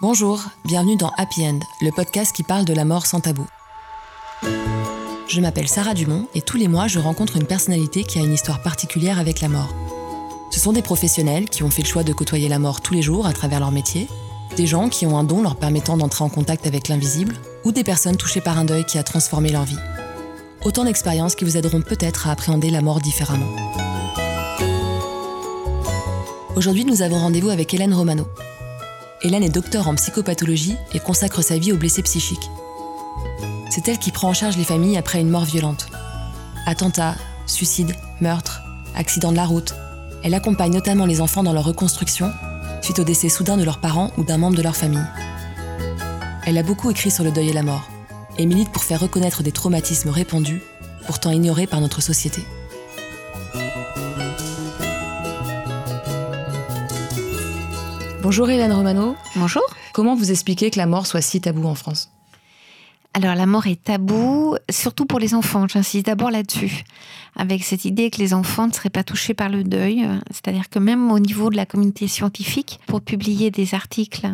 Bonjour, bienvenue dans Happy End, le podcast qui parle de la mort sans tabou. Je m'appelle Sarah Dumont et tous les mois je rencontre une personnalité qui a une histoire particulière avec la mort. Ce sont des professionnels qui ont fait le choix de côtoyer la mort tous les jours à travers leur métier, des gens qui ont un don leur permettant d'entrer en contact avec l'invisible, ou des personnes touchées par un deuil qui a transformé leur vie. Autant d'expériences qui vous aideront peut-être à appréhender la mort différemment. Aujourd'hui, nous avons rendez-vous avec Hélène Romano. Hélène est docteur en psychopathologie et consacre sa vie aux blessés psychiques. C'est elle qui prend en charge les familles après une mort violente. Attentats, suicides, meurtres, accidents de la route. Elle accompagne notamment les enfants dans leur reconstruction suite au décès soudain de leurs parents ou d'un membre de leur famille. Elle a beaucoup écrit sur le deuil et la mort et milite pour faire reconnaître des traumatismes répandus, pourtant ignorés par notre société. Bonjour Hélène Romano. Bonjour. Comment vous expliquez que la mort soit si tabou en France? Alors la mort est tabou, surtout pour les enfants. J'insiste d'abord là-dessus, avec cette idée que les enfants ne seraient pas touchés par le deuil. C'est-à-dire que même au niveau de la communauté scientifique, pour publier des articles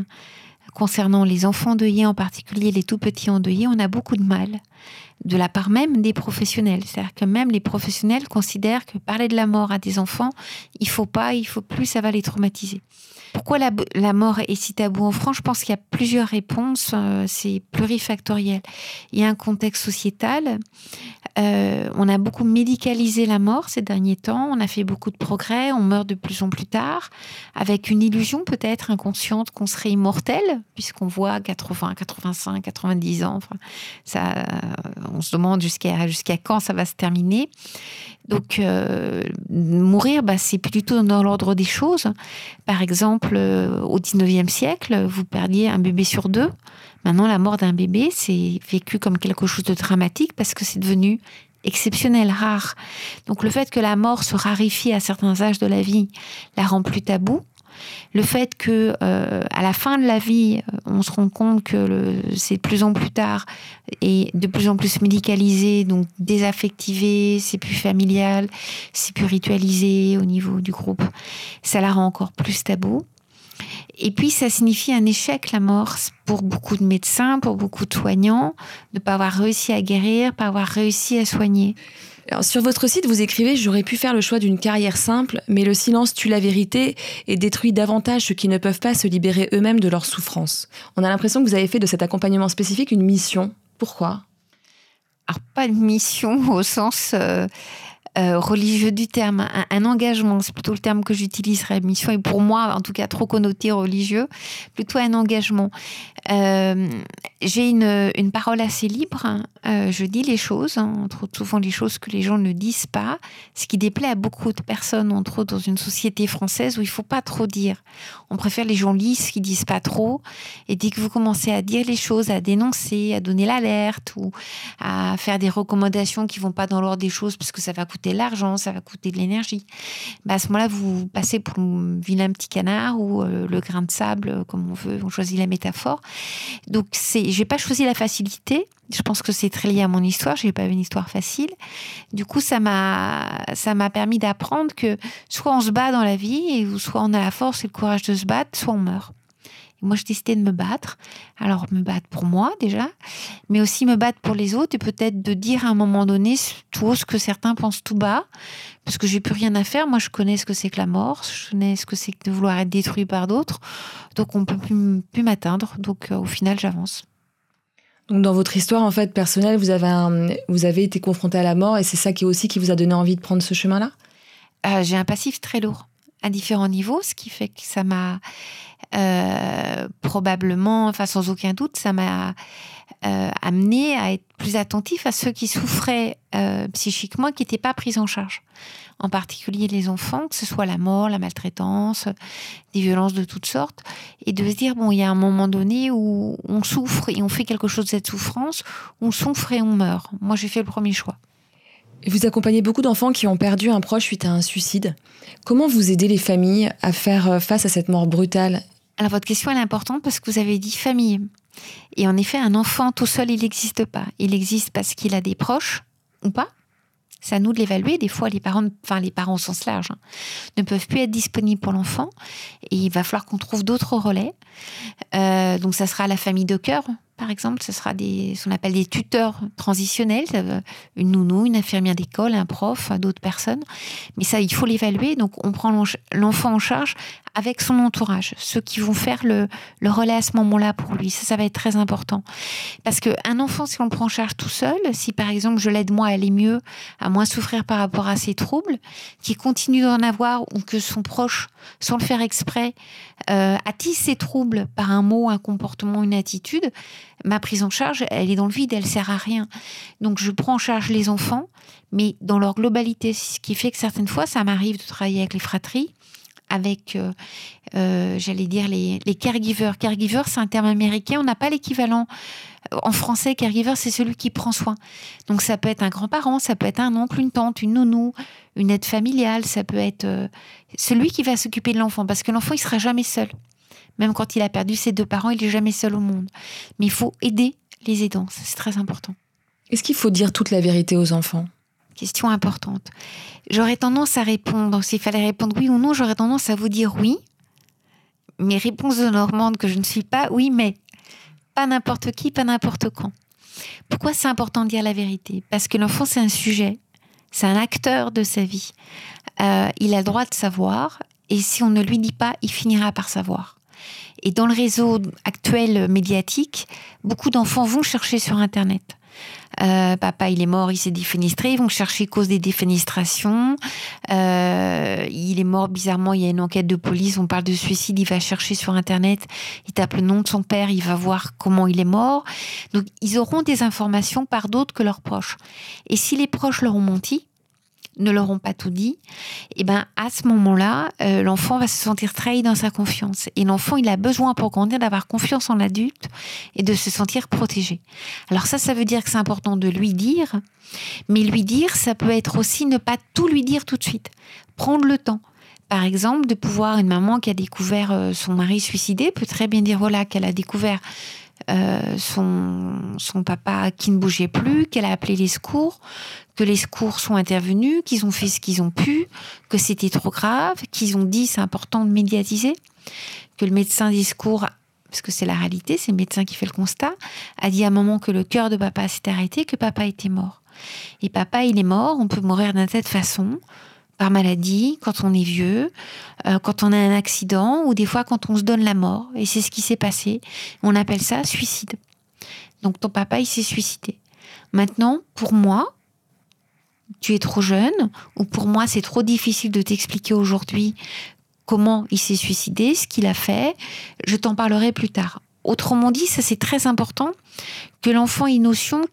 concernant les enfants endeuillés, en particulier les tout petits endeuillés, on a beaucoup de mal de la part même des professionnels. C'est-à-dire que même les professionnels considèrent que parler de la mort à des enfants, il faut pas, il faut plus, ça va les traumatiser. Pourquoi la, mort est si tabou en France Je pense qu'il y a plusieurs réponses. Euh, c'est plurifactoriel. Il y a un contexte sociétal. Euh, on a beaucoup médicalisé la mort ces derniers temps. On a fait beaucoup de progrès. On meurt de plus en plus tard, avec une illusion peut-être inconsciente qu'on serait immortel, puisqu'on voit 80, 85, 90 ans. Ça, on se demande jusqu'à jusqu'à quand ça va se terminer. Donc, euh, mourir, bah, c'est plutôt dans l'ordre des choses. Par exemple, euh, au 19e siècle, vous perdiez un bébé sur deux. Maintenant, la mort d'un bébé, c'est vécu comme quelque chose de dramatique parce que c'est devenu exceptionnel, rare. Donc, le fait que la mort se raréfie à certains âges de la vie la rend plus tabou. Le fait que euh, à la fin de la vie, euh, on se rend compte que c'est de plus en plus tard et de plus en plus médicalisé, donc désaffectivé, c'est plus familial, c'est plus ritualisé au niveau du groupe, ça la rend encore plus tabou. Et puis, ça signifie un échec, la mort, pour beaucoup de médecins, pour beaucoup de soignants, de ne pas avoir réussi à guérir, pas avoir réussi à soigner sur votre site, vous écrivez J'aurais pu faire le choix d'une carrière simple, mais le silence tue la vérité et détruit davantage ceux qui ne peuvent pas se libérer eux-mêmes de leur souffrance. On a l'impression que vous avez fait de cet accompagnement spécifique une mission. Pourquoi? Alors, pas une mission au sens. Euh, euh, religieux du terme, un, engagement, c'est plutôt le terme que j'utiliserais. Mission est pour moi, en tout cas, trop connoté religieux, plutôt un engagement. Euh, j'ai une, une, parole assez libre, hein. euh, je dis les choses, hein, entre autres souvent les choses que les gens ne disent pas, ce qui déplaît à beaucoup de personnes, entre autres dans une société française où il faut pas trop dire. On préfère les gens lisses qui disent pas trop, et dès que vous commencez à dire les choses, à dénoncer, à donner l'alerte ou à faire des recommandations qui vont pas dans l'ordre des choses parce que ça va coûter l'argent, ça va coûter de l'énergie. Bah, à ce moment-là, vous passez pour un vilain petit canard ou euh, le grain de sable, euh, comme on veut, on choisit la métaphore. Donc, c'est, j'ai pas choisi la facilité. Je pense que c'est très lié à mon histoire. J'ai pas une histoire facile. Du coup, ça m'a, ça m'a permis d'apprendre que soit on se bat dans la vie, soit on a la force et le courage de se battre, soit on meurt. Moi, j'ai décidé de me battre. Alors, me battre pour moi déjà, mais aussi me battre pour les autres et peut-être de dire à un moment donné tout haut ce que certains pensent tout bas, parce que j'ai plus rien à faire. Moi, je connais ce que c'est que la mort, je connais ce que c'est que de vouloir être détruit par d'autres. Donc, on peut plus, plus m'atteindre. Donc, euh, au final, j'avance. Donc dans votre histoire en fait personnelle, vous avez vous avez été confronté à la mort et c'est ça qui aussi qui vous a donné envie de prendre ce chemin-là? Euh, j'ai un passif très lourd à différents niveaux, ce qui fait que ça m'a euh, probablement, enfin sans aucun doute, ça m'a euh, amené à être plus attentif à ceux qui souffraient euh, psychiquement, qui n'étaient pas pris en charge. En particulier les enfants, que ce soit la mort, la maltraitance, des violences de toutes sortes, et de se dire bon, il y a un moment donné où on souffre et on fait quelque chose de cette souffrance, on souffre et on meurt. Moi, j'ai fait le premier choix. Vous accompagnez beaucoup d'enfants qui ont perdu un proche suite à un suicide. Comment vous aidez les familles à faire face à cette mort brutale? Alors votre question est importante parce que vous avez dit famille. Et en effet, un enfant tout seul, il n'existe pas. Il existe parce qu'il a des proches ou pas. C'est à nous de l'évaluer. Des fois, les parents, enfin les parents au sens large, hein, ne peuvent plus être disponibles pour l'enfant et il va falloir qu'on trouve d'autres relais. Euh, donc, ça sera la famille de cœur, par exemple, ce sera des, ce qu'on appelle des tuteurs transitionnels, une nounou, une infirmière d'école, un prof, d'autres personnes. Mais ça, il faut l'évaluer. Donc, on prend l'enfant en charge avec son entourage, ceux qui vont faire le, le relais à ce moment-là pour lui. Ça, ça va être très important. Parce qu'un enfant, si on le prend en charge tout seul, si par exemple je l'aide moi à aller mieux, à moins souffrir par rapport à ses troubles, qui continue d'en avoir ou que son proche, sans le faire exprès, euh, attise ses troubles par un mot, un comportement, une attitude, ma prise en charge, elle est dans le vide, elle sert à rien. Donc je prends en charge les enfants, mais dans leur globalité, ce qui fait que certaines fois, ça m'arrive de travailler avec les fratries avec, euh, euh, j'allais dire, les, les caregivers. Caregiver, c'est un terme américain, on n'a pas l'équivalent. En français, caregiver, c'est celui qui prend soin. Donc ça peut être un grand-parent, ça peut être un oncle, une tante, une nounou, une aide familiale, ça peut être euh, celui qui va s'occuper de l'enfant, parce que l'enfant, il sera jamais seul. Même quand il a perdu ses deux parents, il est jamais seul au monde. Mais il faut aider les aidants, c'est très important. Est-ce qu'il faut dire toute la vérité aux enfants? Question importante. J'aurais tendance à répondre, s'il fallait répondre oui ou non, j'aurais tendance à vous dire oui. Mes réponses de Normande que je ne suis pas, oui, mais pas n'importe qui, pas n'importe quand. Pourquoi c'est important de dire la vérité? Parce que l'enfant, c'est un sujet, c'est un acteur de sa vie. Euh, il a le droit de savoir, et si on ne lui dit pas, il finira par savoir. Et dans le réseau actuel médiatique, beaucoup d'enfants vont chercher sur Internet. Euh, papa, il est mort, il s'est défenestré. Ils vont chercher cause des défenestrations. Euh, il est mort bizarrement. Il y a une enquête de police. On parle de suicide. Il va chercher sur Internet. Il tape le nom de son père. Il va voir comment il est mort. Donc, ils auront des informations par d'autres que leurs proches. Et si les proches leur ont menti, ne leur ont pas tout dit, et eh ben à ce moment-là, euh, l'enfant va se sentir trahi dans sa confiance. Et l'enfant, il a besoin pour grandir d'avoir confiance en l'adulte et de se sentir protégé. Alors ça, ça veut dire que c'est important de lui dire, mais lui dire, ça peut être aussi ne pas tout lui dire tout de suite. Prendre le temps. Par exemple, de pouvoir, une maman qui a découvert euh, son mari suicidé peut très bien dire voilà qu'elle a découvert euh, son, son papa qui ne bougeait plus, qu'elle a appelé les secours, que les secours sont intervenus, qu'ils ont fait ce qu'ils ont pu, que c'était trop grave, qu'ils ont dit c'est important de médiatiser, que le médecin des secours, parce que c'est la réalité, c'est le médecin qui fait le constat, a dit à un moment que le cœur de papa s'était arrêté, que papa était mort. Et papa, il est mort, on peut mourir d'une telle façon, par maladie, quand on est vieux, euh, quand on a un accident ou des fois quand on se donne la mort. Et c'est ce qui s'est passé. On appelle ça suicide. Donc ton papa, il s'est suicidé. Maintenant, pour moi, tu es trop jeune ou pour moi, c'est trop difficile de t'expliquer aujourd'hui comment il s'est suicidé, ce qu'il a fait. Je t'en parlerai plus tard. Autrement dit, ça c'est très important que l'enfant ait une notion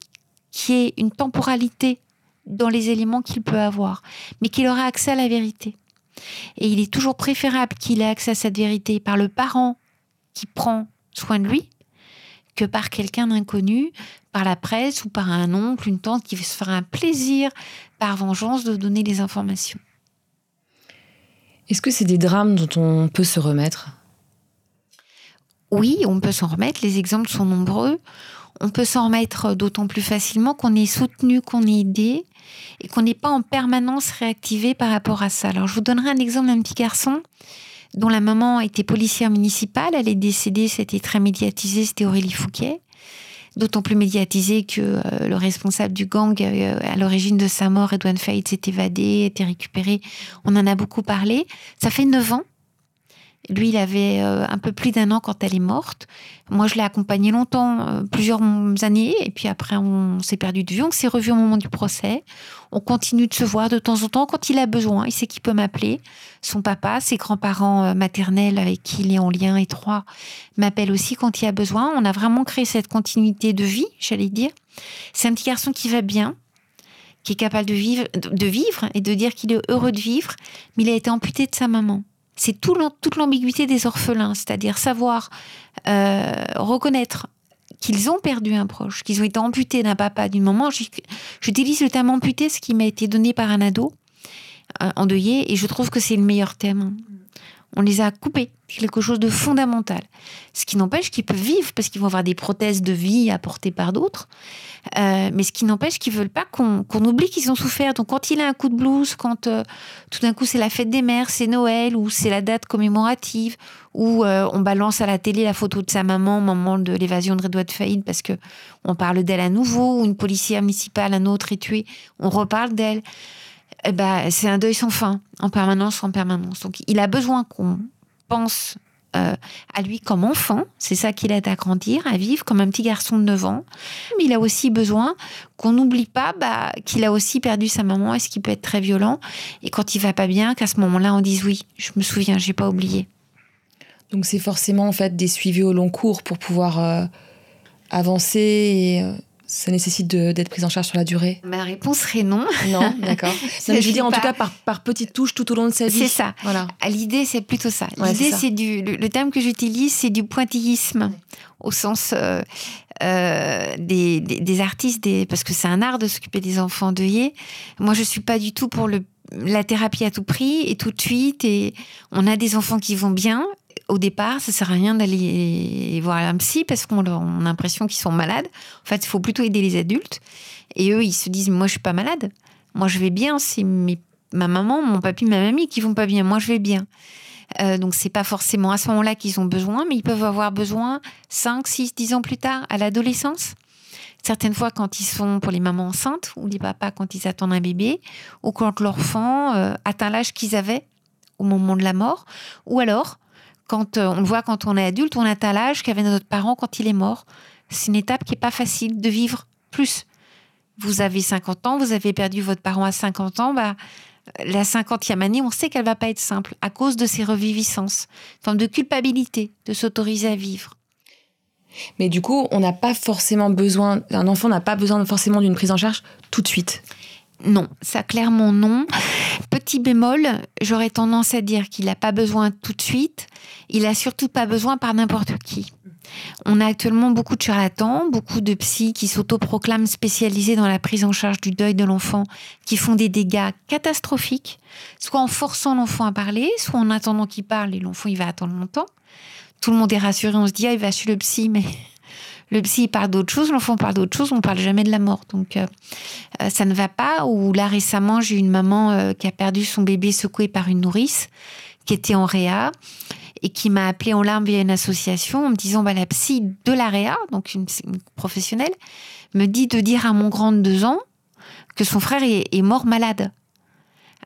qui est une temporalité dans les éléments qu'il peut avoir, mais qu'il aura accès à la vérité. Et il est toujours préférable qu'il ait accès à cette vérité par le parent qui prend soin de lui que par quelqu'un d'inconnu, par la presse ou par un oncle, une tante qui se fera un plaisir par vengeance de donner des informations. Est-ce que c'est des drames dont on peut se remettre? Oui, on peut s'en remettre. Les exemples sont nombreux. On peut s'en remettre d'autant plus facilement qu'on est soutenu, qu'on est aidé et qu'on n'est pas en permanence réactivé par rapport à ça. Alors, je vous donnerai un exemple d'un petit garçon dont la maman était policière municipale. Elle est décédée, c'était très médiatisé, c'était Aurélie Fouquet. D'autant plus médiatisé que euh, le responsable du gang euh, à l'origine de sa mort, Edwin Faith, s'est évadé, été récupéré. On en a beaucoup parlé. Ça fait neuf ans lui, il avait euh, un peu plus d'un an quand elle est morte. Moi, je l'ai accompagné longtemps, euh, plusieurs années, et puis après, on s'est perdu de vue. On s'est revu au moment du procès. On continue de se voir de temps en temps quand il a besoin. Il sait qu'il peut m'appeler. Son papa, ses grands-parents euh, maternels avec qui il est en lien étroit m'appellent aussi quand il a besoin. On a vraiment créé cette continuité de vie, j'allais dire. C'est un petit garçon qui va bien, qui est capable de vivre, de vivre et de dire qu'il est heureux de vivre, mais il a été amputé de sa maman c'est toute l'ambiguïté des orphelins, c'est-à-dire savoir euh, reconnaître qu'ils ont perdu un proche, qu'ils ont été amputés d'un papa d'une maman. J'utilise le terme amputé, ce qui m'a été donné par un ado euh, endeuillé, et je trouve que c'est le meilleur terme. On les a coupés. Quelque chose de fondamental. Ce qui n'empêche qu'ils peuvent vivre parce qu'ils vont avoir des prothèses de vie apportées par d'autres. Euh, mais ce qui n'empêche qu'ils veulent pas qu'on oublie qu'ils ont souffert. Donc quand il a un coup de blues, quand euh, tout d'un coup c'est la fête des mères, c'est Noël ou c'est la date commémorative, ou euh, on balance à la télé la photo de sa maman au moment de l'évasion de Redouane Faïd parce que on parle d'elle à nouveau, ou une policière municipale, un autre est tué, on reparle d'elle. Eh ben, c'est un deuil sans fin, en permanence, en permanence. Donc il a besoin qu'on pense euh, à lui comme enfant, c'est ça qui l'aide à grandir, à vivre comme un petit garçon de 9 ans. Mais il a aussi besoin qu'on n'oublie pas bah, qu'il a aussi perdu sa maman et ce qui peut être très violent. Et quand il va pas bien, qu'à ce moment-là, on dise oui, je me souviens, j'ai pas oublié. Donc c'est forcément en fait des suivis au long cours pour pouvoir euh, avancer et euh, ça nécessite d'être prise en charge sur la durée? Ma réponse serait non. Non, d'accord. je veux dire, en tout cas, par, par petites touches tout au long de sa vie. C'est ça. Voilà. L'idée, c'est plutôt ça. L'idée, c'est du. Le, terme que j'utilise, c'est du pointillisme, au sens euh, euh, des, des, artistes, des, parce que c'est un art de s'occuper des enfants endeuillés. Moi, je suis pas du tout pour le la thérapie à tout prix et tout de suite et on a des enfants qui vont bien au départ, ça sert à rien d'aller voir un psy parce qu'on a l'impression qu'ils sont malades. En fait, il faut plutôt aider les adultes. Et eux, ils se disent, moi, je suis pas malade. Moi, je vais bien. C'est ma maman, mon papy, ma mamie qui vont pas bien. Moi, je vais bien. Euh, donc, c'est pas forcément à ce moment-là qu'ils ont besoin, mais ils peuvent avoir besoin 5, 6, 10 ans plus tard, à l'adolescence. Certaines fois, quand ils sont pour les mamans enceintes ou les papas quand ils attendent un bébé, ou quand l'enfant euh, atteint l'âge qu'ils avaient au moment de la mort, ou alors quand euh, on le voit quand on est adulte, on atteint l'âge qu'avait notre parent quand il est mort. C'est une étape qui n'est pas facile de vivre plus. Vous avez 50 ans, vous avez perdu votre parent à 50 ans, bah, la 50e année, on sait qu'elle va pas être simple à cause de ces reviviscences, une forme de culpabilité de s'autoriser à vivre. Mais du coup, on n'a pas forcément besoin, un enfant n'a pas besoin forcément d'une prise en charge tout de suite. Non, ça clairement non. Petit bémol, j'aurais tendance à dire qu'il n'a pas besoin tout de suite. Il a surtout pas besoin par n'importe qui. On a actuellement beaucoup de charlatans, beaucoup de psys qui s'autoproclament spécialisés dans la prise en charge du deuil de l'enfant, qui font des dégâts catastrophiques, soit en forçant l'enfant à parler, soit en attendant qu'il parle et l'enfant il va attendre longtemps. Tout le monde est rassuré, on se dit ah il va chez le psy, mais le psy parle d'autre chose, l'enfant parle d'autre chose, on parle jamais de la mort. Donc euh, euh, ça ne va pas. Ou là récemment, j'ai une maman euh, qui a perdu son bébé secoué par une nourrice, qui était en réa et qui m'a appelé en larmes via une association en me disant bah, la psy de la réa, donc une, professionnelle, me dit de dire à mon grand de deux ans que son frère est, mort malade.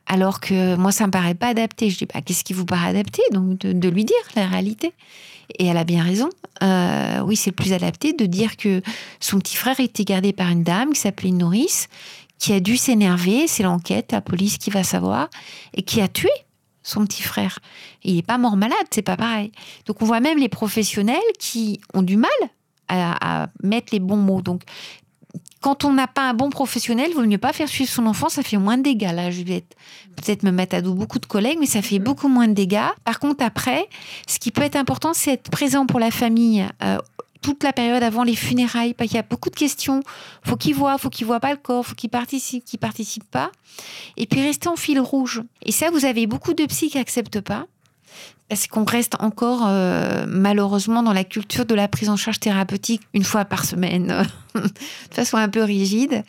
Alors que moi, ça me paraît pas adapté. Je dis, bah, qu'est-ce qui vous paraît adapté Donc, de, lui dire la réalité? Et elle a bien raison. Euh, oui, c'est le plus adapté de dire que son petit frère était gardé par une dame qui s'appelait une nourrice, qui a dû s'énerver, c'est l'enquête, la police qui va savoir, et qui a tué son petit frère. Il n'est pas mort malade, c'est pas pareil. Donc on voit même les professionnels qui ont du mal à, à mettre les bons mots. Donc quand on n'a pas un bon professionnel, il vaut mieux pas faire suivre son enfant, ça fait moins de dégâts. Là, je vais peut-être me mettre à dos beaucoup de collègues, mais ça fait beaucoup moins de dégâts. Par contre, après, ce qui peut être important, c'est être présent pour la famille. Euh, toute la période avant les funérailles, parce qu'il y a beaucoup de questions. Faut qu'il voit, faut qu'il voit pas le corps, faut qu'il participe, qu'il participe pas. Et puis rester en fil rouge. Et ça, vous avez beaucoup de psy qui acceptent pas parce qu'on reste encore euh, malheureusement dans la culture de la prise en charge thérapeutique une fois par semaine, de façon un peu rigide?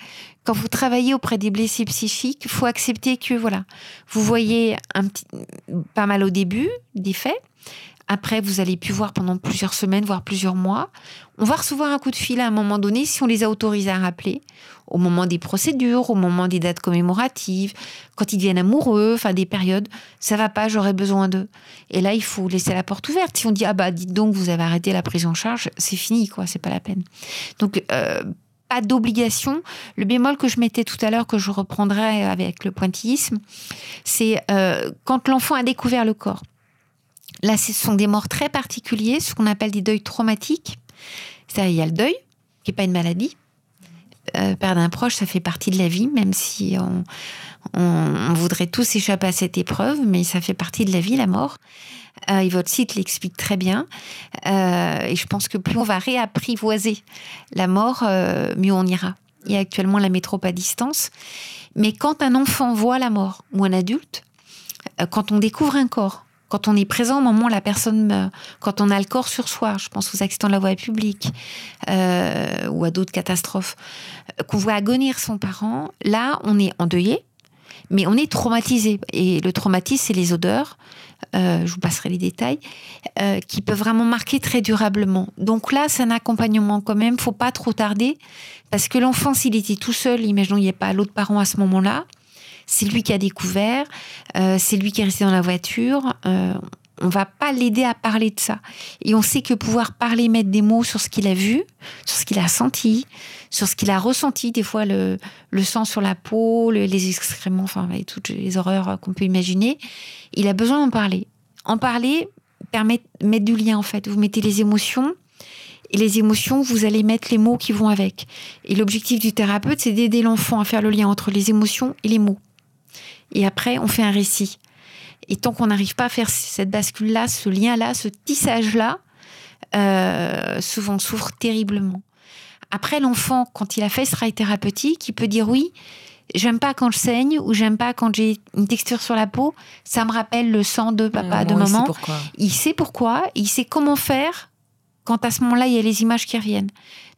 Quand vous travaillez auprès des blessés psychiques, faut accepter que voilà, vous voyez un petit, pas mal au début des faits, après, vous allez plus voir pendant plusieurs semaines, voire plusieurs mois. On va recevoir un coup de fil à un moment donné si on les a autorisés à rappeler, au moment des procédures, au moment des dates commémoratives, quand ils deviennent amoureux, enfin des périodes. Ça va pas, j'aurais besoin d'eux. Et là, il faut laisser la porte ouverte. Si on dit ah bah dites donc vous avez arrêté la prise en charge, c'est fini quoi, c'est pas la peine. Donc euh, pas d'obligation. Le bémol que je mettais tout à l'heure, que je reprendrai avec le pointillisme, c'est euh, quand l'enfant a découvert le corps. Là, ce sont des morts très particuliers, ce qu'on appelle des deuils traumatiques. cest il y a le deuil, qui n'est pas une maladie. Euh, perdre un proche, ça fait partie de la vie, même si on, voudrait tous échapper à cette épreuve, mais ça fait partie de la vie, la mort. Euh, et votre site l'explique très bien. Euh, et je pense que plus on va réapprivoiser la mort, mieux on ira. Il y a actuellement la métropole à distance. Mais quand un enfant voit la mort, ou un adulte, quand on découvre un corps, quand on est présent au moment où la personne meurt, quand on a le corps sur soi, je pense aux accidents de la voie publique euh, ou à d'autres catastrophes, euh, qu'on voit agonir son parent, là, on est endeuillé, mais on est traumatisé. Et le traumatisme, c'est les odeurs, euh, je vous passerai les détails, qui peuvent vraiment marquer très durablement. Donc là, c'est un accompagnement quand même, faut pas trop tarder, parce que l'enfant, s'il était tout seul, imaginons il n'y ait pas l'autre parent à ce moment-là, c'est lui qui a découvert, euh, c'est lui qui est resté dans la voiture. Euh, on va pas l'aider à parler de ça. Et on sait que pouvoir parler, mettre des mots sur ce qu'il a vu, sur ce qu'il a senti, sur ce qu'il a ressenti, des fois le, sang sur la peau, les excréments, enfin, toutes les horreurs qu'on peut imaginer, il a besoin d'en parler. En parler permet mettre du lien, en fait. Vous mettez les émotions, et les émotions, vous allez mettre les mots qui vont avec. Et l'objectif du thérapeute, c'est d'aider l'enfant à faire le lien entre les émotions et les mots et après on fait un récit. Et tant qu'on n'arrive pas à faire cette bascule-là, ce lien-là, ce tissage-là, euh, souvent on souffre terriblement. Après, l'enfant, quand il a fait ce travail thérapeutique, il peut dire oui, j'aime pas quand je saigne ou j'aime pas quand j'ai une texture sur la peau. Ça me rappelle le sang de papa, de maman. Il sait pourquoi. Il sait pourquoi. Il sait comment faire quand à ce moment-là, il y a les images qui reviennent.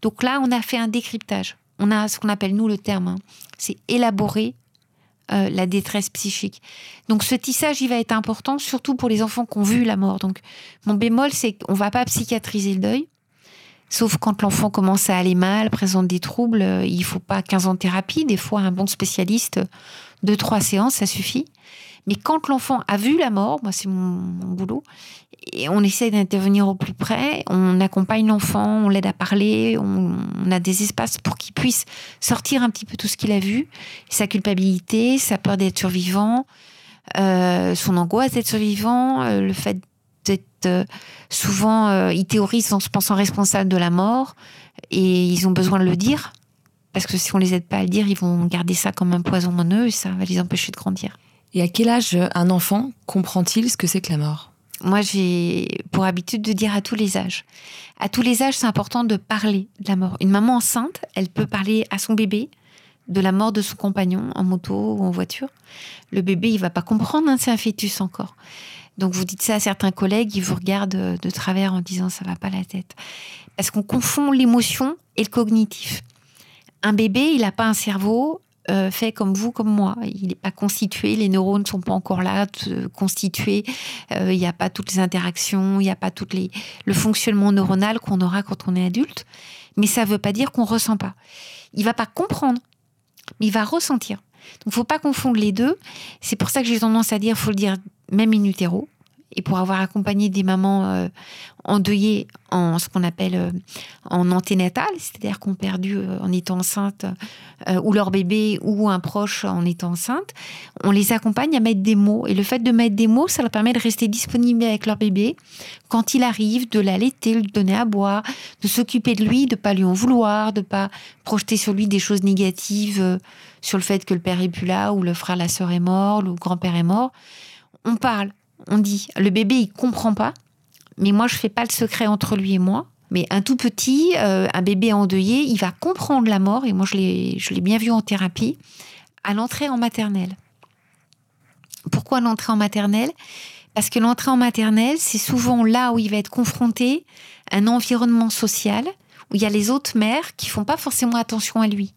Donc là, on a fait un décryptage. On a ce qu'on appelle, nous, le terme, hein. c'est élaborer euh, la détresse psychique. Donc ce tissage, il va être important, surtout pour les enfants qui ont vu la mort. Donc mon bémol, c'est qu'on va pas psychiatriser le deuil, sauf quand l'enfant commence à aller mal, présente des troubles. Euh, il faut pas 15 ans de thérapie. Des fois, un bon spécialiste, deux, trois séances, ça suffit. Mais quand l'enfant a vu la mort, moi c'est mon, boulot, et on essaie d'intervenir au plus près, on accompagne l'enfant, on l'aide à parler, on, a des espaces pour qu'il puisse sortir un petit peu tout ce qu'il a vu, sa culpabilité, sa peur d'être survivant, euh, son angoisse d'être survivant, euh, le fait d'être euh, souvent, ils théorisent en se pensant responsable de la mort, et ils ont besoin de le dire, parce que si on les aide pas à le dire, ils vont garder ça comme un poison en eux, et ça va les empêcher de grandir. Et à quel âge un enfant comprend-il ce que c'est que la mort? Moi, j'ai pour habitude de dire à tous les âges. À tous les âges, c'est important de parler de la mort. Une maman enceinte, elle peut parler à son bébé de la mort de son compagnon en moto ou en voiture. Le bébé, il va pas comprendre, hein, c'est un fœtus encore. Donc vous dites ça à certains collègues, ils vous regardent de travers en disant ça va pas la tête. Parce qu'on confond l'émotion et le cognitif. Un bébé, il n'a pas un cerveau, euh, fait comme vous, comme moi. Il n'est pas constitué, les neurones ne sont pas encore là, constitués. Euh, il n'y a pas toutes les interactions, il n'y a pas toutes les, le fonctionnement neuronal qu'on aura quand on est adulte. Mais ça ne veut pas dire qu'on ne ressent pas. Il va pas comprendre, mais il va ressentir. Donc, faut pas confondre les deux. C'est pour ça que j'ai tendance à dire, faut le dire même in utero et pour avoir accompagné des mamans euh, endeuillées en ce qu'on appelle euh, en anténatal, c'est-à-dire qu'on perdu euh, en étant enceinte ou leur bébé ou un proche en étant enceinte, on les accompagne à mettre des mots. Et le fait de mettre des mots, ça leur permet de rester disponible avec leur bébé quand il arrive, de l'allaiter, de lui donner à boire, de s'occuper de lui, de pas lui en vouloir, de pas projeter sur lui des choses négatives sur le fait que le père est plus là ou le frère, la sœur est mort, le grand-père est mort. On parle on dit le bébé il comprend pas, mais moi je fais pas le secret entre lui et moi. Mais un tout petit, euh, un bébé endeuillé, il va comprendre la mort, et moi je l'ai bien vu en thérapie, à l'entrée en maternelle. Pourquoi l'entrée en maternelle? Parce que l'entrée en maternelle, c'est souvent là où il va être confronté à un environnement social où il y a les autres mères qui font pas forcément attention à lui.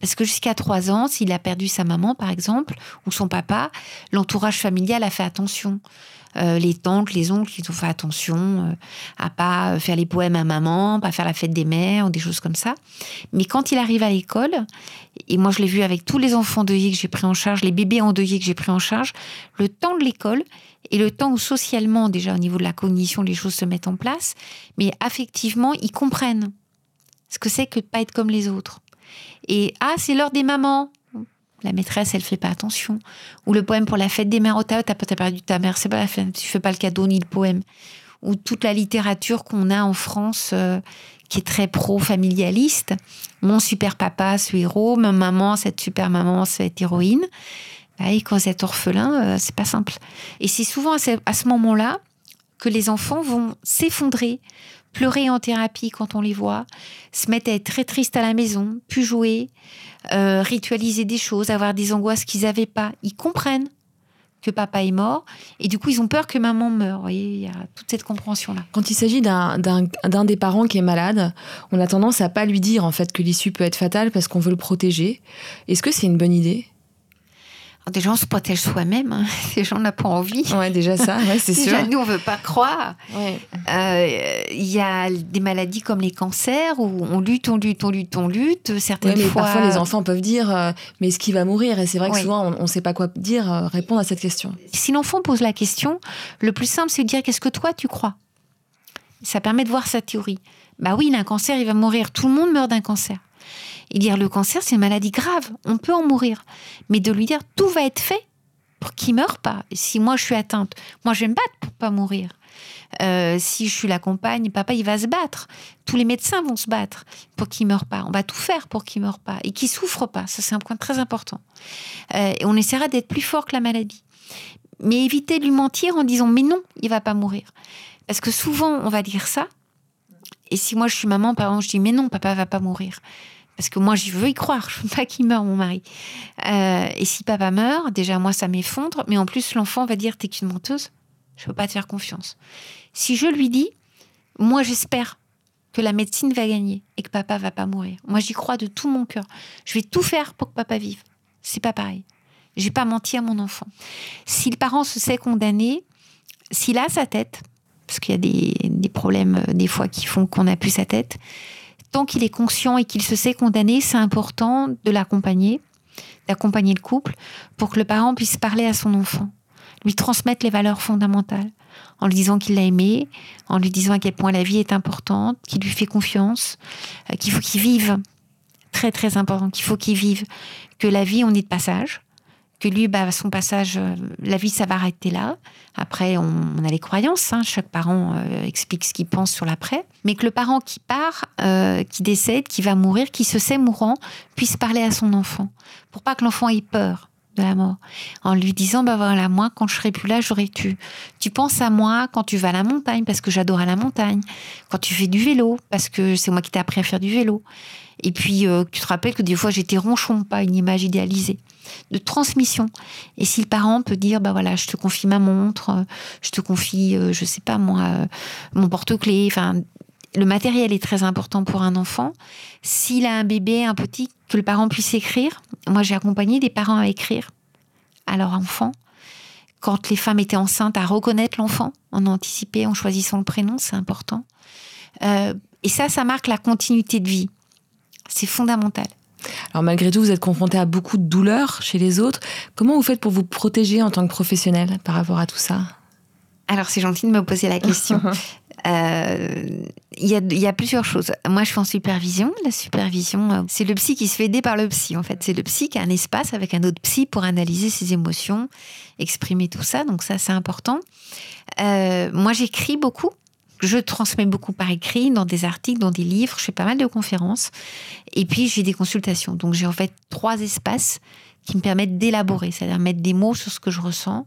Parce que jusqu'à trois ans, s'il a perdu sa maman, par exemple, ou son papa, l'entourage familial a fait attention. Euh, les tantes, les oncles, ils ont fait attention euh, à pas faire les poèmes à maman, pas faire la fête des mères ou des choses comme ça. Mais quand il arrive à l'école, et moi je l'ai vu avec tous les enfants endeuillés que j'ai pris en charge, les bébés endeuillés que j'ai pris en charge, le temps de l'école et le temps où socialement, déjà au niveau de la cognition, les choses se mettent en place, mais affectivement, ils comprennent ce que c'est que de pas être comme les autres. Et ah, c'est l'heure des mamans. La maîtresse, elle fait pas attention. Ou le poème pour la fête des mères. Oh, t'as pas perdu ta mère, c'est pas la fête, tu fais pas le cadeau ni le poème. Ou toute la littérature qu'on a en France, euh, qui est très pro-familialiste. Mon super papa, ce héros. Ma maman, cette super maman, cette héroïne. Bah, et quand c'est orphelin, euh, c'est pas simple. Et c'est souvent à ce moment-là que les enfants vont s'effondrer pleurer en thérapie quand on les voit, se mettre à être très triste à la maison, plus jouer, euh, ritualiser des choses, avoir des angoisses qu'ils n'avaient pas. Ils comprennent que papa est mort. Et du coup, ils ont peur que maman meure. Vous voyez, il y a toute cette compréhension-là. Quand il s'agit d'un des parents qui est malade, on a tendance à pas lui dire en fait que l'issue peut être fatale parce qu'on veut le protéger. Est-ce que c'est une bonne idée? Des gens se protègent soi-même. Hein. Ces gens n'ont pas envie. Ouais, déjà ça, c'est sûr. nous, on veut pas croire. Euh, il y a des maladies comme les cancers où on lutte, on lutte, on lutte, on lutte. Certaines fois. Parfois, les enfants peuvent dire euh, Mais est-ce qu'il va mourir? Et c'est vrai que souvent, on ne sait pas quoi dire, euh, répondre à cette question. Si l'enfant pose la question, le plus simple, c'est de dire Qu'est-ce que toi, tu crois? Ça permet de voir sa théorie. Bah oui, il a un cancer, il va mourir. Tout le monde meurt d'un cancer et dire le cancer, c'est une maladie grave, on peut en mourir. Mais de lui dire tout va être fait pour qu'il meure pas. si moi je suis atteinte, moi je vais me battre pour pas mourir. Euh, si je suis la compagne, papa il va se battre. Tous les médecins vont se battre pour qu'il meure pas. On va tout faire pour qu'il meure pas et qu'il souffre pas. Ça c'est un point très important. Euh, et on essaiera d'être plus fort que la maladie. Mais éviter de lui mentir en disant mais non, il va pas mourir. Parce que souvent on va dire ça. Et si moi je suis maman, par exemple, je dis mais non, papa va pas mourir parce que moi, je veux y croire. Je veux pas qu'il meure, mon mari. Euh, et si papa meurt, déjà, moi, ça m'effondre. Mais en plus, l'enfant va dire T'es qu'une menteuse. Je peux pas te faire confiance. Si je lui dis Moi, j'espère que la médecine va gagner et que papa va pas mourir. Moi, j'y crois de tout mon cœur. Je vais tout faire pour que papa vive. C'est pas pareil. J'ai pas menti à mon enfant. Si le parent se sait condamné, s'il a sa tête, parce qu'il y a des, des problèmes euh, des fois qui font qu'on a plus sa tête, tant qu'il est conscient et qu'il se sait condamné, c'est important de l'accompagner, d'accompagner le couple pour que le parent puisse parler à son enfant, lui transmettre les valeurs fondamentales, en lui disant qu'il l'a aimé, en lui disant à quel point la vie est importante, qu'il lui fait confiance, euh, qu'il faut qu'il vive. Très très important, qu'il faut qu'il vive, que la vie on est de passage, que lui, bah, son passage, euh, la vie, ça va arrêter là. Après, on, a les croyances. Hein. chaque parent euh, explique ce qu'il pense sur l'après. Mais que le parent qui part, euh, qui décède, qui va mourir, qui se sait mourant, puisse parler à son enfant. Pour pas que l'enfant ait peur la mort. En lui disant, bah voilà, moi, quand je serai plus là, j'aurai tu. Tu penses à moi quand tu vas à la montagne, parce que j'adore à la montagne. Quand tu fais du vélo, parce que c'est moi qui t'ai appris à faire du vélo. Et puis, tu te rappelles que des fois, j'étais ronchon, pas une image idéalisée de transmission. Et si le parent peut dire, bah voilà, je te confie ma montre, euh, je te confie, euh, je sais pas moi, euh, mon porte-clés, enfin, le matériel est très important pour un enfant. S'il a un bébé, un petit, que le parent puisse écrire. Moi, j'ai accompagné des parents à écrire à leur enfant. Quand les femmes étaient enceintes, à reconnaître l'enfant, en anticiper, en choisissant le prénom, c'est important. et ça, ça marque la continuité de vie. C'est fondamental. Alors malgré tout, vous êtes confronté à beaucoup de douleurs chez les autres. Comment vous faites pour vous protéger en tant que professionnel par rapport à tout ça? Alors c'est gentil de me poser la question. Euh, il y, a, plusieurs choses. Moi, je suis en supervision. La supervision, euh, c'est le psy qui se fait aider par le psy. En fait, c'est le psy qui a un espace avec un autre psy pour analyser ses émotions, exprimer tout ça. Donc ça, c'est important. Euh, moi, j'écris beaucoup je transmets beaucoup par écrit, dans des articles, dans des livres, je fais pas mal de conférences. Et puis, j'ai des consultations. Donc, j'ai en fait trois espaces qui me permettent d'élaborer, c'est-à-dire mettre des mots sur ce que je ressens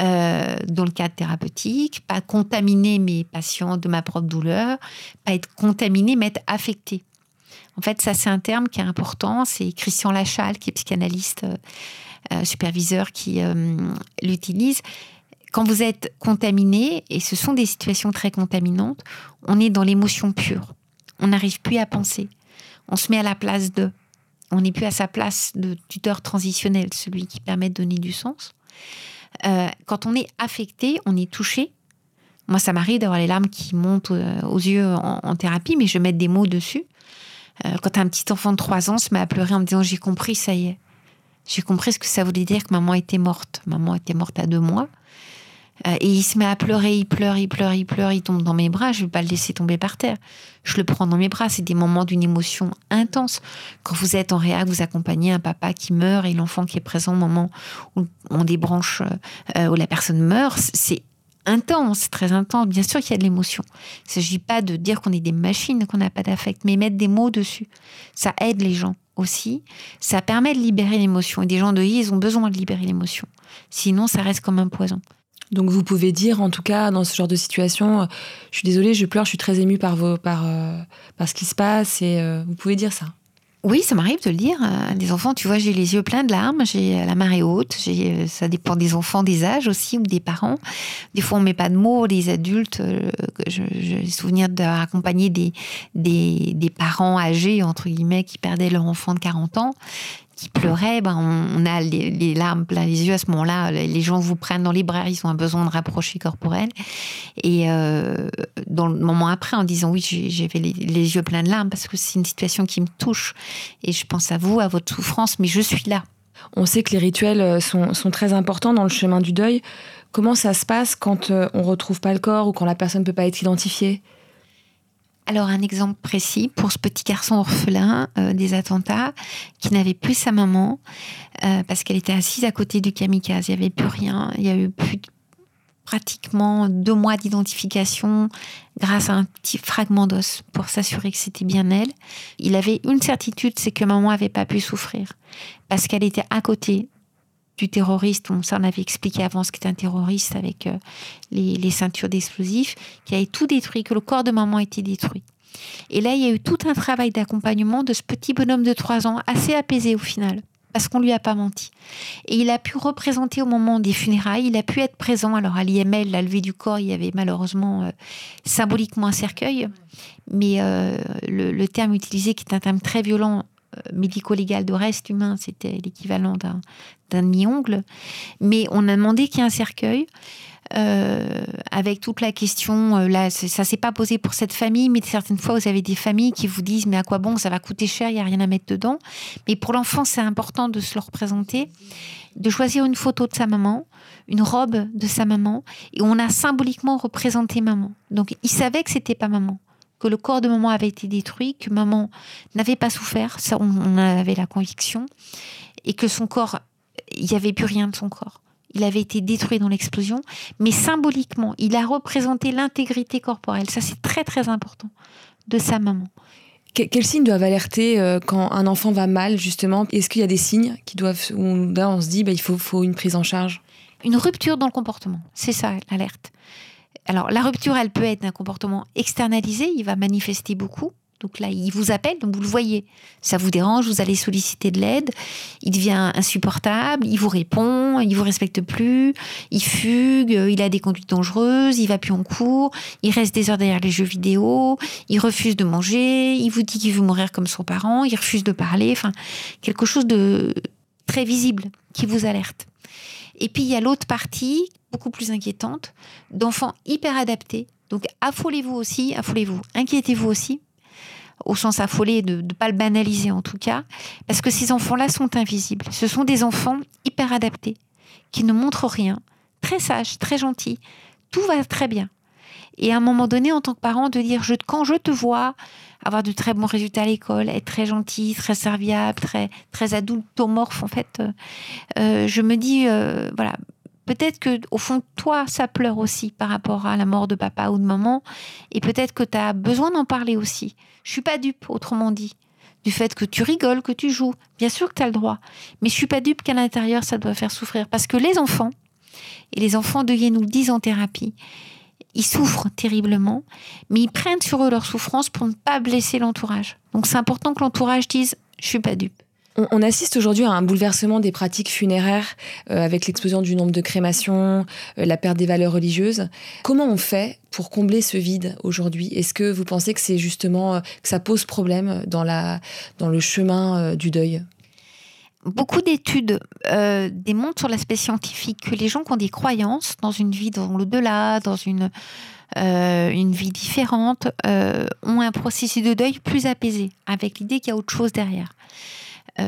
euh, dans le cadre thérapeutique, pas contaminer mes patients de ma propre douleur, pas être contaminé, mais être affecté. En fait, ça, c'est un terme qui est important. C'est Christian Lachal, qui est psychanalyste, euh, superviseur, qui euh, l'utilise quand vous êtes contaminé, et ce sont des situations très contaminantes, on est dans l'émotion pure. On n'arrive plus à penser. On se met à la place de. On n'est plus à sa place de tuteur transitionnel, celui qui permet de donner du sens. Euh, quand on est affecté, on est touché. Moi, ça m'arrive d'avoir les larmes qui montent euh, aux yeux en, thérapie, mais je mets des mots dessus. Euh, quand un petit enfant de 3 ans se met à pleurer en me disant J'ai compris, ça y est. J'ai compris ce que ça voulait dire que maman était morte. Maman était morte à deux mois. Euh, et il se met à pleurer, il pleure, il pleure, il pleure, il tombe dans mes bras. Je ne vais pas le laisser tomber par terre. Je le prends dans mes bras. C'est des moments d'une émotion intense. Quand vous êtes en réac, vous accompagnez un papa qui meurt et l'enfant qui est présent au moment où on débranche, euh, où la personne meurt. C'est intense, très intense. Bien sûr qu'il y a de l'émotion. Il ne s'agit pas de dire qu'on est des machines, qu'on n'a pas d'affect, mais mettre des mots dessus. Ça aide les gens aussi. Ça permet de libérer l'émotion. Et des gens de I, ils ont besoin de libérer l'émotion. Sinon, ça reste comme un poison. Donc vous pouvez dire, en tout cas, dans ce genre de situation, euh, je suis désolée, je pleure, je suis très émue par, vos, par, euh, par ce qui se passe, et euh, vous pouvez dire ça. Oui, ça m'arrive de le dire. Des enfants, tu vois, j'ai les yeux pleins de larmes, j'ai la marée haute, ça dépend des enfants, des âges aussi, ou des parents. Des fois, on met pas de mots, les adultes. J'ai souvenir d'accompagner des, des, des parents âgés, entre guillemets, qui perdaient leur enfant de 40 ans qui pleuraient, ben on, a les, larmes plein les yeux à ce moment-là. Les gens vous prennent dans les bras, ils ont un besoin de rapprocher corporel. Et euh, dans le moment après, en disant oui, j'avais les, yeux pleins de larmes parce que c'est une situation qui me touche. Et je pense à vous, à votre souffrance, mais je suis là. On sait que les rituels euh, sont, sont très importants dans le chemin du deuil. Comment ça se passe quand euh, on retrouve pas le corps ou quand la personne ne peut pas être identifiée? Alors un exemple précis pour ce petit garçon orphelin euh, des attentats qui n'avait plus sa maman euh, parce qu'elle était assise à côté du kamikaze. Il n'y avait plus rien. Il y a eu plus pratiquement deux mois d'identification grâce à un petit fragment d'os pour s'assurer que c'était bien elle. Il avait une certitude, c'est que maman n'avait pas pu souffrir parce qu'elle était à côté du terroriste, on, ça on avait expliqué avant ce qu'était un terroriste avec euh, les, ceintures d'explosifs, qui avait tout détruit, que le corps de maman était détruit. Et là, il y a eu tout un travail d'accompagnement de ce petit bonhomme de 3 ans, assez apaisé au final, parce qu'on lui a pas menti. Et il a pu représenter au moment des funérailles, il a pu être présent. Alors à l'IML, la levée du corps, il y avait malheureusement euh, symboliquement un cercueil, mais euh, le, terme utilisé, qui est un terme très violent, médico-légal de reste humain, c'était l'équivalent d'un, demi-ongle. Mais on a demandé qu'il y ait un cercueil. Euh, avec toute la question, euh, là, ça s'est pas posé pour cette famille, mais certaines fois, vous avez des familles qui vous disent, mais à quoi bon, ça va coûter cher, il n'y a rien à mettre dedans. Mais pour l'enfant, c'est important de se le représenter, de choisir une photo de sa maman, une robe de sa maman, et on a symboliquement représenté maman. Donc, il savait que c'était pas maman que le corps de maman avait été détruit, que maman n'avait pas souffert, ça on, avait la conviction, et que son corps, il n'y avait plus rien de son corps. Il avait été détruit dans l'explosion, mais symboliquement, il a représenté l'intégrité corporelle. Ça, c'est très très important de sa maman. quels signes doivent alerter euh, quand un enfant va mal, justement? Est-ce qu'il y a des signes qui doivent, où on se dit, bah, il faut, faut une prise en charge? Une rupture dans le comportement, c'est ça l'alerte. Alors, la rupture, elle peut être un comportement externalisé, il va manifester beaucoup. Donc là, il vous appelle, donc vous le voyez. Ça vous dérange, vous allez solliciter de l'aide. Il devient insupportable, il vous répond, il vous respecte plus, il fugue, il a des conduites dangereuses, il va plus en cours, il reste des heures derrière les jeux vidéo, il refuse de manger, il vous dit qu'il veut mourir comme son parent, il refuse de parler. Enfin, quelque chose de très visible qui vous alerte. Et puis il y a l'autre partie, beaucoup plus inquiétante, d'enfants hyper adaptés. Donc affolez-vous aussi, affolez-vous, inquiétez-vous aussi, au sens affolé, de ne pas le banaliser en tout cas, parce que ces enfants-là sont invisibles. Ce sont des enfants hyper adaptés, qui ne montrent rien, très sages, très gentils. Tout va très bien. Et à un moment donné, en tant que parent, de dire, je, quand je te vois avoir de très bons résultats à l'école, être très gentil, très serviable, très, très adultomorphe, en fait, euh, euh, je me dis, euh, voilà, peut-être que au fond, toi, ça pleure aussi par rapport à la mort de papa ou de maman, et peut-être que tu as besoin d'en parler aussi. Je suis pas dupe, autrement dit du fait que tu rigoles, que tu joues. Bien sûr que tu as le droit. Mais je suis pas dupe qu'à l'intérieur, ça doit faire souffrir. Parce que les enfants, et les enfants de nous le disent en thérapie, ils souffrent terriblement, mais ils prennent sur eux leur souffrance pour ne pas blesser l'entourage. Donc c'est important que l'entourage dise je suis pas dupe. On, assiste aujourd'hui à un bouleversement des pratiques funéraires euh, avec l'explosion du nombre de crémations, euh, la perte des valeurs religieuses. Comment on fait pour combler ce vide aujourd'hui? Est-ce que vous pensez que c'est justement euh, que ça pose problème dans la dans le chemin du deuil? Beaucoup d'études euh, démontrent sur l'aspect scientifique que les gens qui ont des croyances dans une vie dans l'au-delà, dans une, euh, vie différente, euh, ont un processus de deuil plus apaisé, avec l'idée qu'il y a autre chose derrière.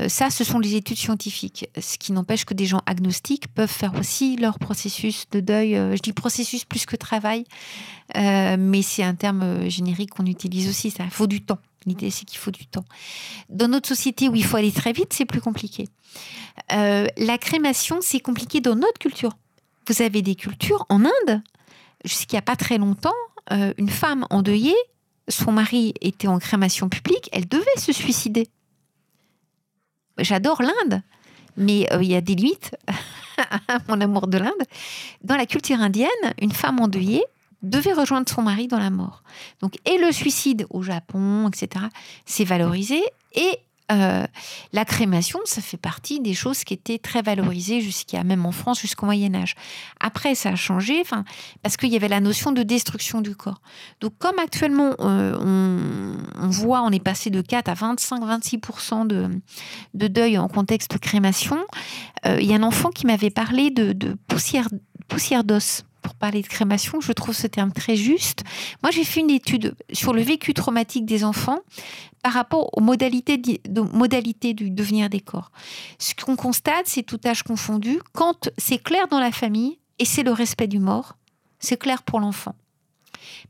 ça, ce sont les études scientifiques. Ce qui n'empêche que des gens agnostiques peuvent faire aussi leur processus de deuil. je dis processus plus que travail, mais c'est un terme générique qu'on utilise aussi. Ça, faut du temps. L'idée, c'est qu'il faut du temps. Dans notre société où il faut aller très vite, c'est plus compliqué. Euh, la crémation, c'est compliqué dans notre culture. Vous avez des cultures en Inde, jusqu'il n'y a pas très longtemps, euh, une femme endeuillée, son mari était en crémation publique, elle devait se suicider. J'adore l'Inde, mais euh, il y a des limites à mon amour de l'Inde. Dans la culture indienne, une femme endeuillée, devait rejoindre son mari dans la mort. Donc, et le suicide au Japon, etc., c'est valorisé. Et euh, la crémation, ça fait partie des choses qui étaient très valorisées jusqu'à même en France jusqu'au Moyen Âge. Après, ça a changé, enfin, parce qu'il y avait la notion de destruction du corps. Donc, comme actuellement euh, on, voit, on est passé de 4 à 25-26% de, de deuil en contexte de crémation, euh, il y a un enfant qui m'avait parlé de, de poussière, poussière d'os pour parler de crémation, je trouve ce terme très juste. Moi, j'ai fait une étude sur le vécu traumatique des enfants par rapport aux modalités, de, modalités du devenir des corps. Ce qu'on constate, c'est tout âge confondu, quand c'est clair dans la famille et c'est le respect du mort, c'est clair pour l'enfant.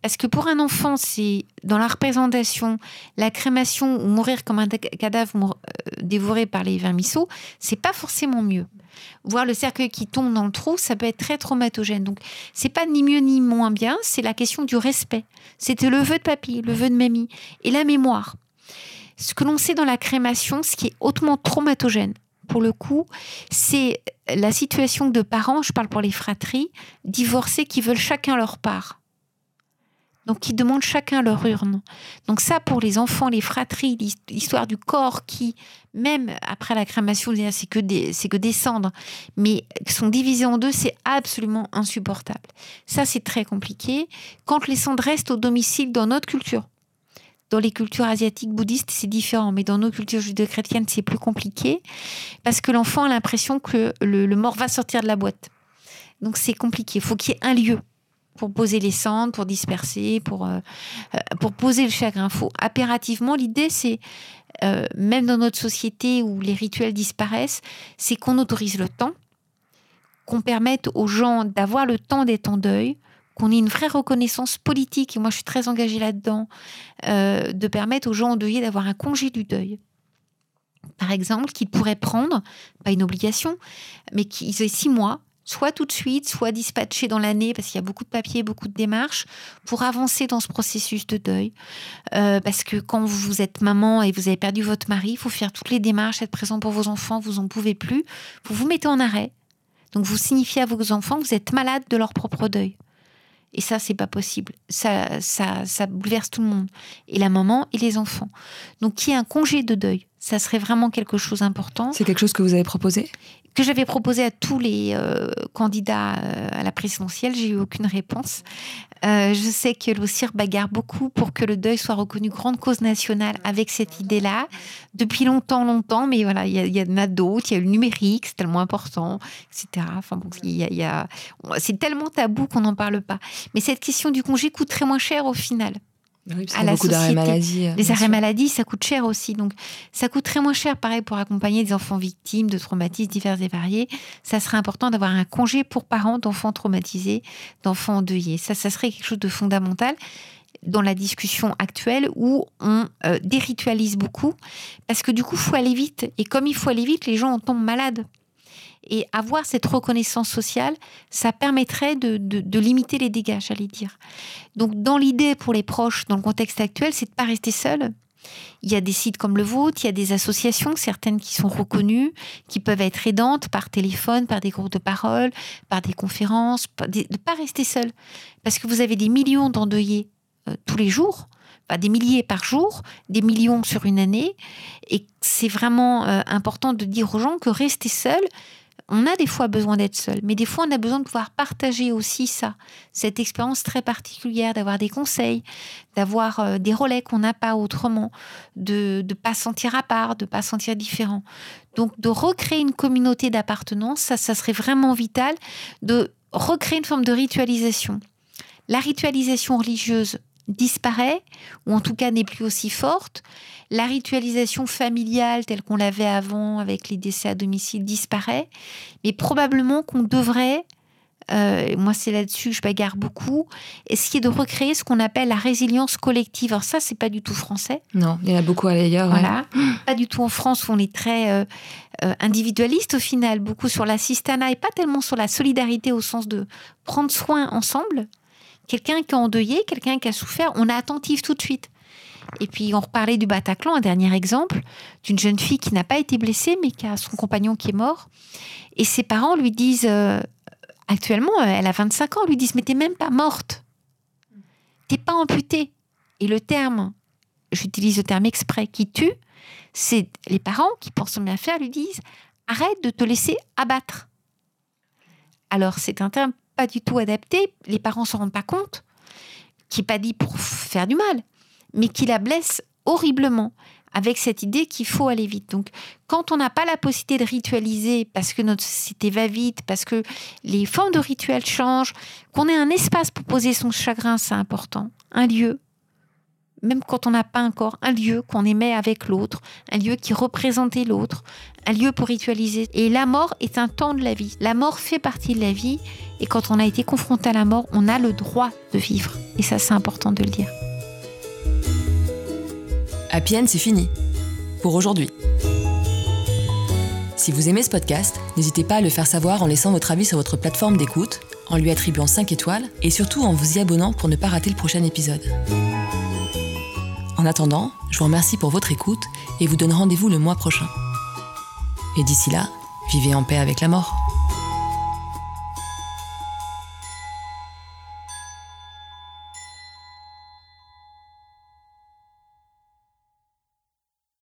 Parce que pour un enfant, c'est dans la représentation, la crémation ou mourir comme un cadavre euh, dévoré par les vermisseaux, c'est pas forcément mieux. Voir le cercueil qui tombe dans le trou, ça peut être très traumatogène. Donc, c'est pas ni mieux ni moins bien, c'est la question du respect. C'était le vœu de papy, le vœu de mamie et la mémoire. Ce que l'on sait dans la crémation, ce qui est hautement traumatogène, pour le coup, c'est la situation de parents, je parle pour les fratries, divorcés qui veulent chacun leur part. Donc, qui demandent chacun leur urne. Donc, ça, pour les enfants, les fratries, l'histoire du corps qui, même après la crémation, c'est que, des, c'est que des cendres, mais sont divisés en deux, c'est absolument insupportable. Ça, c'est très compliqué. Quand les cendres restent au domicile dans notre culture, dans les cultures asiatiques bouddhistes, c'est différent, mais dans nos cultures judéo-chrétiennes, c'est plus compliqué parce que l'enfant a l'impression que le, le, mort va sortir de la boîte. Donc c'est compliqué. Il faut qu'il y ait un lieu pour poser les cendres, pour disperser, pour, euh, euh, pour poser le chagrin. Faut impérativement, l'idée c'est, euh, même dans notre société où les rituels disparaissent, c'est qu'on autorise le temps, qu'on permette aux gens d'avoir le temps d'être en deuil, qu'on ait une vraie reconnaissance politique, et moi je suis très engagée là-dedans, de permettre aux gens endeuillés d'avoir un congé du deuil par exemple, qu'ils pourraient prendre, pas une obligation, mais qu'ils aient six mois soit tout de suite, soit dispatché dans l'année, parce qu'il y a beaucoup de papiers, beaucoup de démarches, pour avancer dans ce processus de deuil. Euh, parce que quand vous êtes maman et vous avez perdu votre mari, il faut faire toutes les démarches, être présent pour vos enfants, vous n'en pouvez plus. Vous vous mettez en arrêt. Donc vous signifiez à vos enfants que vous êtes malade de leur propre deuil. Et ça, c'est pas possible. Ça, ça, ça bouleverse tout le monde. Et la maman et les enfants. Donc, qui y un congé de deuil. Ça serait vraiment quelque chose d'important. C'est quelque chose que vous avez proposé? Que j'avais proposé à tous les euh, candidats euh, à la présidentielle. J'ai eu aucune réponse. Euh, je sais que l'OCIR bagarre beaucoup pour que le deuil soit reconnu grande cause nationale avec cette idée-là depuis longtemps, longtemps. Mais voilà, il y, y, en a d'autres. Il y a le numérique, c'est tellement important, etc. Enfin bon, il y a, c'est tellement tabou qu'on n'en parle pas. Mais cette question du congé coûterait moins cher au final à la beaucoup d'arrêts maladie. Euh, les arrêts maladie, ça coûte cher aussi. Donc, ça coûte très moins cher, pareil, pour accompagner des enfants victimes de traumatismes divers et variés. Ça serait important d'avoir un congé pour parents d'enfants traumatisés, d'enfants endeuillés. Ça, ça serait quelque chose de fondamental dans la discussion actuelle où on euh, déritualise beaucoup parce que du coup, il faut aller vite. Et comme il faut aller vite, les gens en tombent malades. Et avoir cette reconnaissance sociale, ça permettrait de, limiter les dégâts, j'allais dire. Donc, dans l'idée pour les proches, dans le contexte actuel, c'est de ne pas rester seul. Il y a des sites comme le vôtre, il y a des associations, certaines qui sont reconnues, qui peuvent être aidantes par téléphone, par des groupes de parole, par des conférences, de ne pas rester seul. Parce que vous avez des millions d'endeuillés euh, tous les jours, des milliers par jour, des millions sur une année. Et c'est vraiment euh, important de dire aux gens que rester seul, on a des fois besoin d'être seul, mais des fois on a besoin de pouvoir partager aussi ça, cette expérience très particulière, d'avoir des conseils, d'avoir euh, des relais qu'on n'a pas autrement, de ne pas sentir à part, de pas sentir différent. Donc de recréer une communauté d'appartenance, ça, ça serait vraiment vital, de recréer une forme de ritualisation. La ritualisation religieuse disparaît, ou en tout cas n'est plus aussi forte. La ritualisation familiale telle qu'on l'avait avant avec les décès à domicile disparaît, mais probablement qu'on devrait, euh, moi c'est là-dessus que je bagarre beaucoup, essayer de recréer ce qu'on appelle la résilience collective. Alors ça, c'est pas du tout français. Non, il y en a beaucoup ailleurs. Voilà, pas du tout en France où on est très euh, euh, individualiste au final, beaucoup sur l'assistanat et pas tellement sur la solidarité au sens de prendre soin ensemble. Quelqu'un qui est endeuillé, quelqu'un qui a souffert, on est attentif tout de suite. Et puis on reparlait du Bataclan, un dernier exemple, d'une jeune fille qui n'a pas été blessée, mais qui a son compagnon qui est mort. Et ses parents lui disent, euh, actuellement, euh, elle a 25 ans, lui disent, mais t'es même pas morte. T'es pas amputée. Et le terme, j'utilise le terme exprès, qui tue, C'est les parents qui, pensent bien faire, lui disent arrête de te laisser abattre. Alors c'est un terme pas du tout adapté, les parents s'en rendent pas compte, qui n'est pas dit pour faire du mal, mais qui la blesse horriblement avec cette idée qu'il faut aller vite. Donc, quand on n'a pas la possibilité de ritualiser parce que notre société va vite, parce que les formes de rituels changent, qu'on ait un espace pour poser son chagrin, c'est important. Un lieu, même quand on n'a pas encore un lieu qu'on aimait avec l'autre, un lieu qui représentait l'autre, un lieu pour ritualiser. Et la mort est un temps de la vie. La mort fait partie de la vie. Et quand on a été confronté à la mort, on a le droit de vivre. Et ça, c'est important de le dire. Happy End, c'est fini. Pour aujourd'hui. Si vous aimez ce podcast, n'hésitez pas à le faire savoir en laissant votre avis sur votre plateforme d'écoute, en lui attribuant 5 étoiles et surtout en vous y abonnant pour ne pas rater le prochain épisode. En attendant, je vous remercie pour votre écoute et vous donne rendez-vous le mois prochain. Et d'ici là, vivez en paix avec la mort.